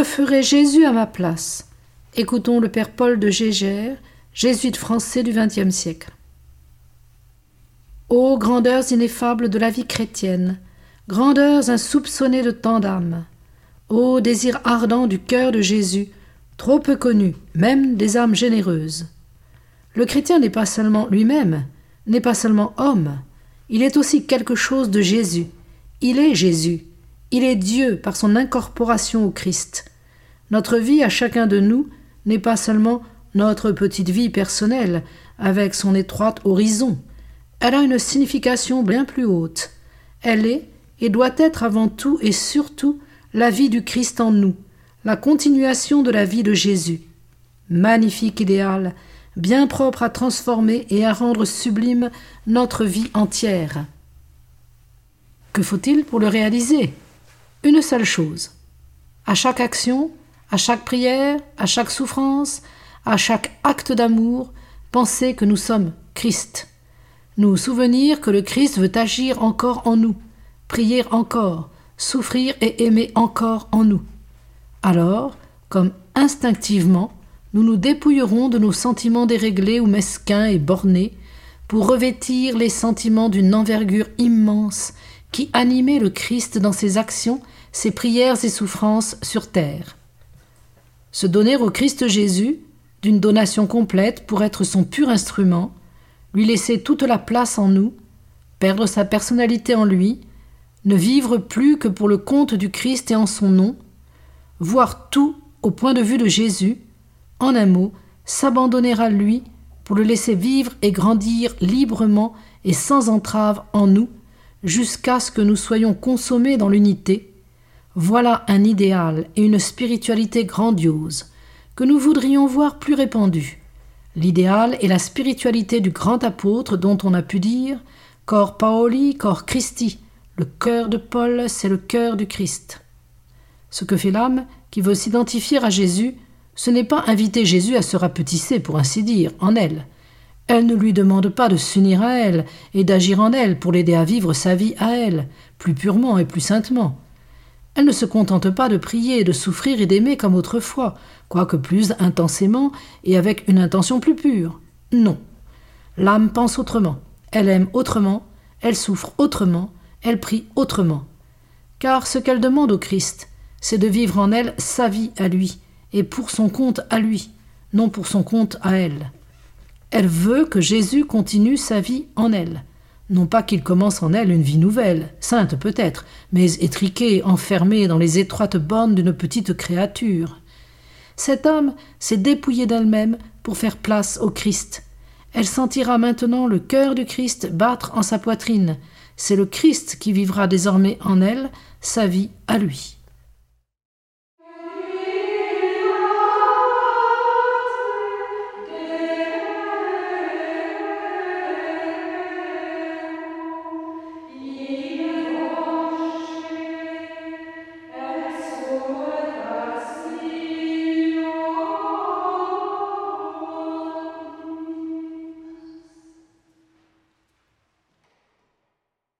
Que ferait Jésus à ma place? Écoutons le Père Paul de Gégère, jésuite français du XXe siècle. Ô grandeurs ineffables de la vie chrétienne, grandeurs insoupçonnées de tant d'âmes, ô désir ardent du cœur de Jésus, trop peu connu, même des âmes généreuses. Le chrétien n'est pas seulement lui-même, n'est pas seulement homme, il est aussi quelque chose de Jésus. Il est Jésus. Il est Dieu par son incorporation au Christ. Notre vie à chacun de nous n'est pas seulement notre petite vie personnelle, avec son étroite horizon. Elle a une signification bien plus haute. Elle est et doit être avant tout et surtout la vie du Christ en nous, la continuation de la vie de Jésus. Magnifique idéal, bien propre à transformer et à rendre sublime notre vie entière. Que faut-il pour le réaliser? Une seule chose. À chaque action, à chaque prière, à chaque souffrance, à chaque acte d'amour, penser que nous sommes Christ. Nous souvenir que le Christ veut agir encore en nous, prier encore, souffrir et aimer encore en nous. Alors, comme instinctivement, nous nous dépouillerons de nos sentiments déréglés ou mesquins et bornés pour revêtir les sentiments d'une envergure immense qui animait le Christ dans ses actions, ses prières et souffrances sur terre. Se donner au Christ Jésus, d'une donation complète pour être son pur instrument, lui laisser toute la place en nous, perdre sa personnalité en lui, ne vivre plus que pour le compte du Christ et en son nom, voir tout au point de vue de Jésus, en un mot, s'abandonner à lui pour le laisser vivre et grandir librement et sans entrave en nous, jusqu'à ce que nous soyons consommés dans l'unité, voilà un idéal et une spiritualité grandiose que nous voudrions voir plus répandus. L'idéal est la spiritualité du grand apôtre dont on a pu dire Cor Paoli, cor Christi. Le cœur de Paul, c'est le cœur du Christ. Ce que fait l'âme qui veut s'identifier à Jésus, ce n'est pas inviter Jésus à se rapetisser, pour ainsi dire, en elle. Elle ne lui demande pas de s'unir à elle et d'agir en elle pour l'aider à vivre sa vie à elle, plus purement et plus saintement. Elle ne se contente pas de prier, de souffrir et d'aimer comme autrefois, quoique plus intensément et avec une intention plus pure. Non. L'âme pense autrement, elle aime autrement, elle souffre autrement, elle prie autrement. Car ce qu'elle demande au Christ, c'est de vivre en elle sa vie à lui, et pour son compte à lui, non pour son compte à elle. Elle veut que Jésus continue sa vie en elle, non pas qu'il commence en elle une vie nouvelle, sainte peut-être, mais étriquée, enfermée dans les étroites bornes d'une petite créature. Cette âme s'est dépouillée d'elle-même pour faire place au Christ. Elle sentira maintenant le cœur du Christ battre en sa poitrine. C'est le Christ qui vivra désormais en elle sa vie à lui.